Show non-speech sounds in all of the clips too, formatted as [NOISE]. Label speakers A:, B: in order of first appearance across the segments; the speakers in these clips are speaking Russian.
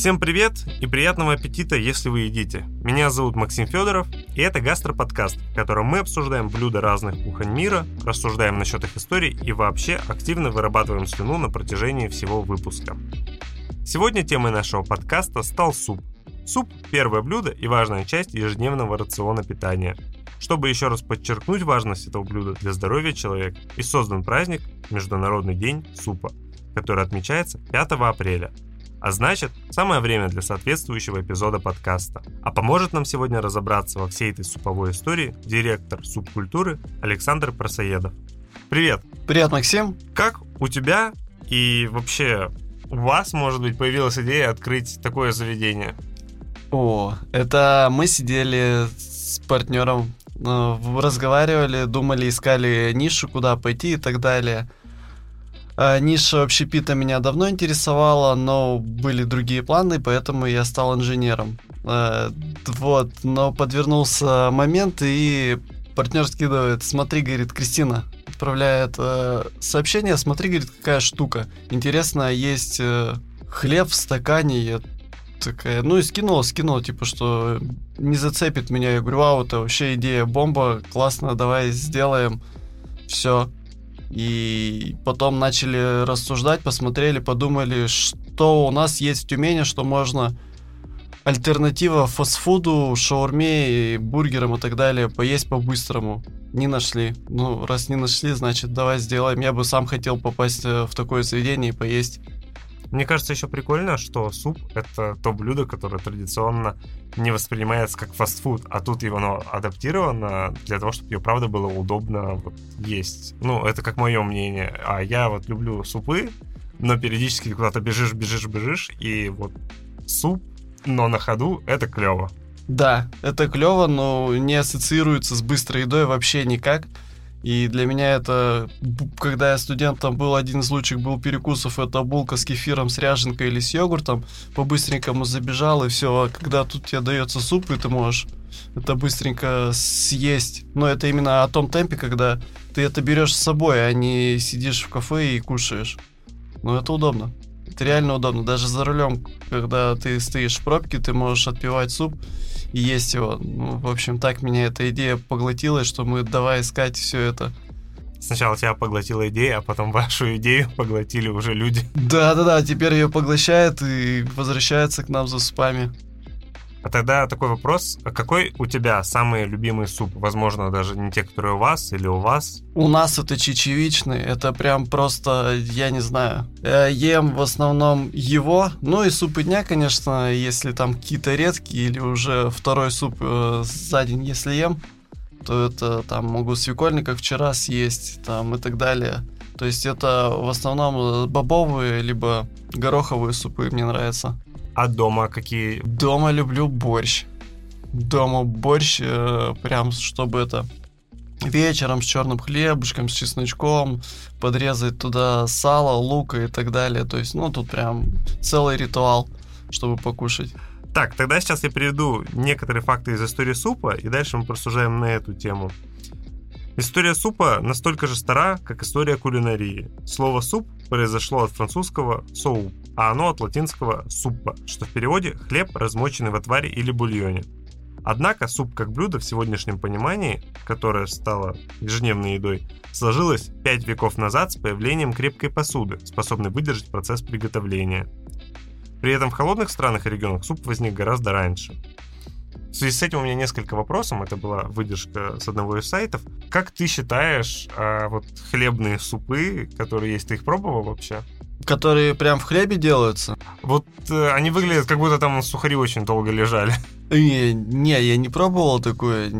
A: Всем привет и приятного аппетита, если вы едите. Меня зовут Максим Федоров, и это гастроподкаст, в котором мы обсуждаем блюда разных кухонь мира, рассуждаем насчет их историй и вообще активно вырабатываем слюну на протяжении всего выпуска. Сегодня темой нашего подкаста стал суп. Суп – первое блюдо и важная часть ежедневного рациона питания. Чтобы еще раз подчеркнуть важность этого блюда для здоровья человека, и создан праздник Международный день супа, который отмечается 5 апреля – а значит, самое время для соответствующего эпизода подкаста. А поможет нам сегодня разобраться во всей этой суповой истории директор субкультуры Александр Просоедов. Привет!
B: Привет, Максим!
A: Как у тебя и вообще у вас, может быть, появилась идея открыть такое заведение?
B: О, это мы сидели с партнером, э, разговаривали, думали, искали нишу, куда пойти и так далее – ниша общепита меня давно интересовала, но были другие планы, поэтому я стал инженером. А, вот, но подвернулся момент, и партнер скидывает, смотри, говорит, Кристина, отправляет э, сообщение, смотри, говорит, какая штука. Интересно, есть э, хлеб в стакане, я такая, ну и скинула, скинула, типа, что не зацепит меня. Я говорю, вау, это вообще идея бомба, классно, давай сделаем. Все. И потом начали рассуждать, посмотрели, подумали, что у нас есть в Тюмени, что можно альтернатива фастфуду, шаурме, бургерам и так далее, поесть по-быстрому. Не нашли. Ну, раз не нашли, значит, давай сделаем. Я бы сам хотел попасть э, в такое заведение и поесть.
A: Мне кажется, еще прикольно, что суп — это то блюдо, которое традиционно не воспринимается как фастфуд, а тут его оно адаптировано для того, чтобы ее, правда, было удобно вот, есть. Ну, это как мое мнение. А я вот люблю супы, но периодически куда-то бежишь, бежишь, бежишь, и вот суп, но на ходу — это клево.
B: Да, это клево, но не ассоциируется с быстрой едой вообще никак. И для меня это, когда я студентом был, один из лучших был перекусов, это булка с кефиром, с ряженкой или с йогуртом. По-быстренькому забежал, и все. А когда тут тебе дается суп, и ты можешь это быстренько съесть. Но это именно о том темпе, когда ты это берешь с собой, а не сидишь в кафе и кушаешь. Ну, это удобно. Это реально удобно. Даже за рулем, когда ты стоишь в пробке, ты можешь отпивать суп и есть его. Ну, в общем, так меня эта идея поглотила, что мы давай искать все это.
A: Сначала тебя поглотила идея, а потом вашу идею поглотили уже люди.
B: Да-да-да, теперь ее поглощает и возвращается к нам за спами.
A: А тогда такой вопрос. А какой у тебя самый любимый суп? Возможно, даже не те, которые у вас или у вас?
B: У нас это чечевичный. Это прям просто, я не знаю. Я ем в основном его. Ну и супы дня, конечно, если там какие-то редкие или уже второй суп э, за день, если ем, то это там могу свекольник, как вчера съесть, там и так далее. То есть это в основном бобовые либо гороховые супы мне нравятся.
A: А дома какие?
B: Дома люблю борщ. Дома борщ, э, прям чтобы это вечером с черным хлебушком, с чесночком, подрезать туда сало, лука и так далее. То есть, ну, тут прям целый ритуал, чтобы покушать.
A: Так, тогда сейчас я приведу некоторые факты из истории супа, и дальше мы просужаем на эту тему. История супа настолько же стара, как история кулинарии. Слово «суп» произошло от французского «соуп», а оно от латинского «суппа», что в переводе «хлеб, размоченный в отваре или бульоне». Однако суп как блюдо в сегодняшнем понимании, которое стало ежедневной едой, сложилось 5 веков назад с появлением крепкой посуды, способной выдержать процесс приготовления. При этом в холодных странах и регионах суп возник гораздо раньше. В связи с этим у меня несколько вопросов. Это была выдержка с одного из сайтов. Как ты считаешь, а, вот хлебные супы, которые есть, ты их пробовал вообще?
B: Которые прям в хлебе делаются?
A: Вот э, они выглядят, как будто там сухари очень долго лежали.
B: Не, не, я не пробовал такое.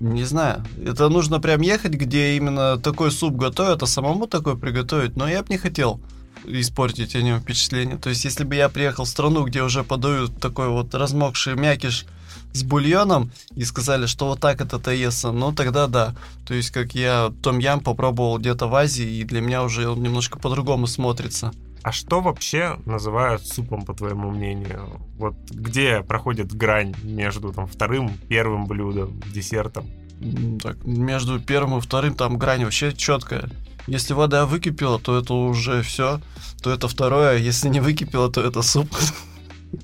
B: Не знаю. Это нужно прям ехать, где именно такой суп готовят, а самому такой приготовить. Но я бы не хотел испортить о нем впечатление. То есть, если бы я приехал в страну, где уже подают такой вот размокший мякиш с бульоном и сказали, что вот так это таеса, ну тогда да. То есть, как я том ям попробовал где-то в Азии, и для меня уже он немножко по-другому смотрится.
A: А что вообще называют супом, по твоему мнению? Вот где проходит грань между там, вторым, первым блюдом, десертом?
B: Так, между первым и вторым там грань вообще четкая. Если вода выкипела, то это уже все, то это второе. Если не выкипела, то это суп.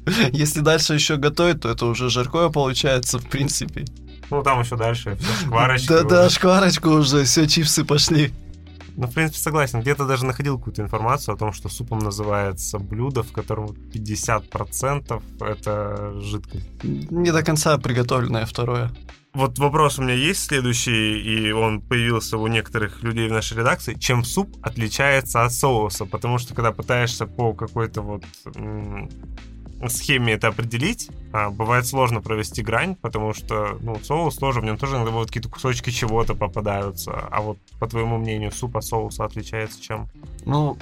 B: [LAUGHS] Если дальше еще готовить, то это уже жаркое получается, в принципе.
A: Ну, там еще дальше, все, шкварочка.
B: Да-да, шкварочка уже, все, чипсы пошли.
A: Ну, в принципе, согласен. Где-то даже находил какую-то информацию о том, что супом называется блюдо, в котором 50% это жидкость.
B: Не до конца приготовленное второе.
A: Вот вопрос у меня есть следующий, и он появился у некоторых людей в нашей редакции. Чем суп отличается от соуса? Потому что когда пытаешься по какой-то вот схеме это определить, а, бывает сложно провести грань, потому что ну, соус тоже, в нем тоже иногда вот какие-то кусочки чего-то попадаются. А вот, по твоему мнению, суп от соуса отличается чем?
B: Ну,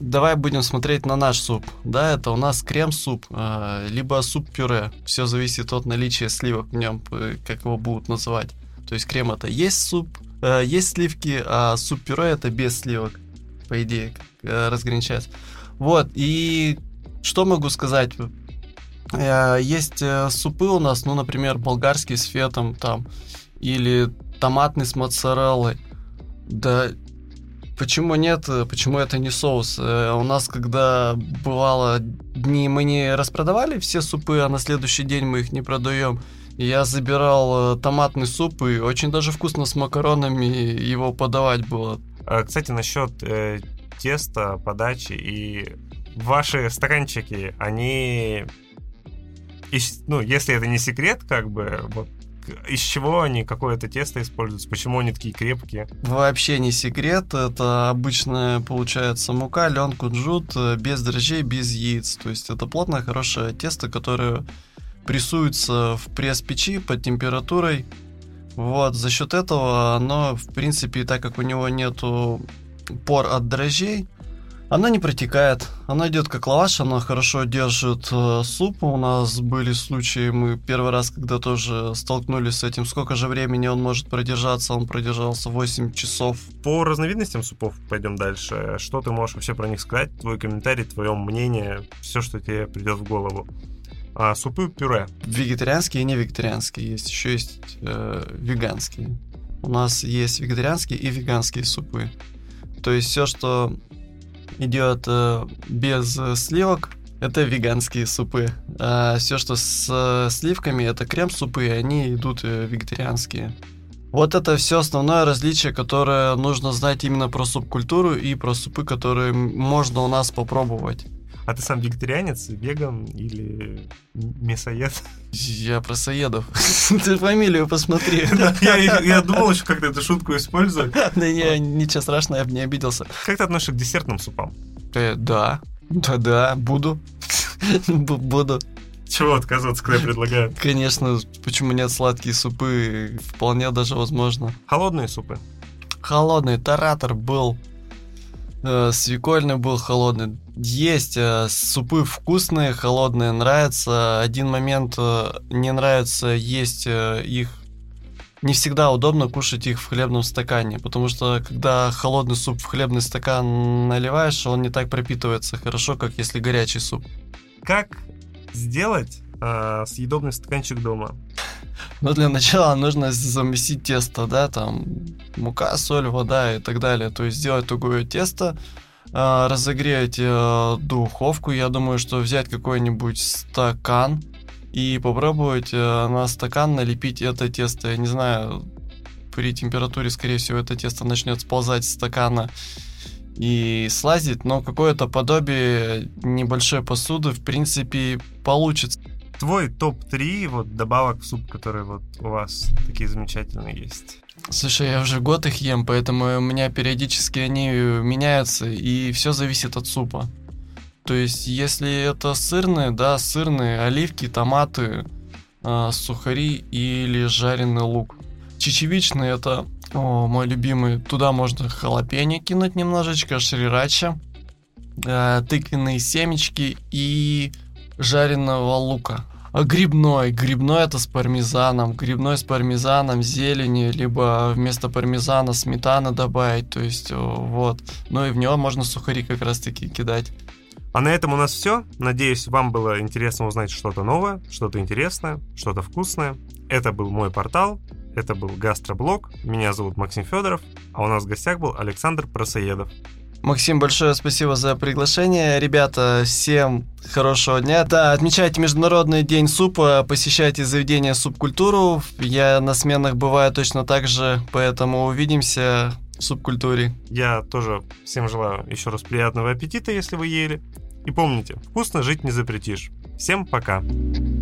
B: давай будем смотреть на наш суп. Да, это у нас крем-суп, э, либо суп-пюре. Все зависит от наличия сливок в нем, э, как его будут называть. То есть крем это есть суп, э, есть сливки, а суп-пюре это без сливок, по идее, разграничать. Вот, и что могу сказать? Есть супы у нас, ну, например, болгарский с фетом там, или томатный с моцареллой. Да Почему нет? Почему это не соус? Э, у нас, когда бывало дни, мы не распродавали все супы, а на следующий день мы их не продаем. Я забирал э, томатный суп, и очень даже вкусно с макаронами его подавать было.
A: А, кстати, насчет э, теста, подачи и ваши стаканчики, они ну, если это не секрет, как бы, вот из чего они какое-то тесто используются, почему они такие крепкие?
B: Вообще не секрет, это обычная получается мука, лен, кунжут, э, без дрожжей, без яиц. То есть это плотное, хорошее тесто, которое прессуется в пресс-печи под температурой. Вот, за счет этого оно, в принципе, так как у него нету пор от дрожжей, она не протекает, она идет как лаваш, она хорошо держит э, суп. У нас были случаи, мы первый раз, когда тоже столкнулись с этим, сколько же времени он может продержаться, он продержался 8 часов.
A: По разновидностям супов пойдем дальше. Что ты можешь вообще про них сказать? Твой комментарий, твое мнение, все, что тебе придет в голову. А, супы пюре.
B: Вегетарианские и не вегетарианские есть. Еще есть э, веганские. У нас есть вегетарианские и веганские супы. То есть все, что идет э, без сливок, это веганские супы. А все, что с э, сливками, это крем-супы, они идут э, вегетарианские. Вот это все основное различие, которое нужно знать именно про субкультуру и про супы, которые можно у нас попробовать.
A: А ты сам вегетарианец, веган или мясоед?
B: Я просоедов. [LAUGHS] Ты фамилию посмотри. [LAUGHS]
A: Я думал еще как-то эту шутку использовать. [LAUGHS]
B: Да я ничего страшного, я бы не обиделся.
A: Как ты относишься к десертным супам?
B: Э, да, да-да, буду. Буду.
A: Чего отказываться, когда предлагают?
B: Конечно, почему нет сладкие супы? Вполне даже возможно.
A: Холодные супы?
B: Холодный таратор был Э, свекольный был холодный. Есть э, супы вкусные, холодные, нравятся. Один момент э, не нравится есть их не всегда удобно кушать их в хлебном стакане, потому что когда холодный суп в хлебный стакан наливаешь, он не так пропитывается хорошо, как если горячий суп.
A: Как сделать э, съедобный стаканчик дома?
B: Ну, для начала нужно замесить тесто, да, там мука, соль, вода и так далее. То есть сделать тугое тесто, э, разогреть э, духовку. Я думаю, что взять какой-нибудь стакан и попробовать э, на стакан налепить это тесто. Я не знаю, при температуре, скорее всего, это тесто начнет сползать с стакана и слазить, но какое-то подобие небольшой посуды, в принципе, получится
A: твой топ-3 вот добавок в суп, которые вот у вас такие замечательные есть?
B: Слушай, я уже год их ем, поэтому у меня периодически они меняются, и все зависит от супа. То есть, если это сырные, да, сырные, оливки, томаты, э, сухари или жареный лук. Чечевичный это о, мой любимый. Туда можно халапеньо кинуть немножечко, шрирача, э, тыквенные семечки и жареного лука. А грибной, грибной это с пармезаном, грибной с пармезаном, зеленью, либо вместо пармезана сметана добавить, то есть вот. Ну и в него можно сухари как раз таки кидать.
A: А на этом у нас все. Надеюсь, вам было интересно узнать что-то новое, что-то интересное, что-то вкусное. Это был мой портал. Это был Гастроблог. Меня зовут Максим Федоров, а у нас в гостях был Александр Просоедов.
B: Максим, большое спасибо за приглашение. Ребята, всем хорошего дня. Да, отмечайте Международный день супа, посещайте заведение субкультуру. Я на сменах бываю точно так же, поэтому увидимся в субкультуре.
A: Я тоже всем желаю еще раз приятного аппетита, если вы ели. И помните, вкусно жить не запретишь. Всем пока! Пока.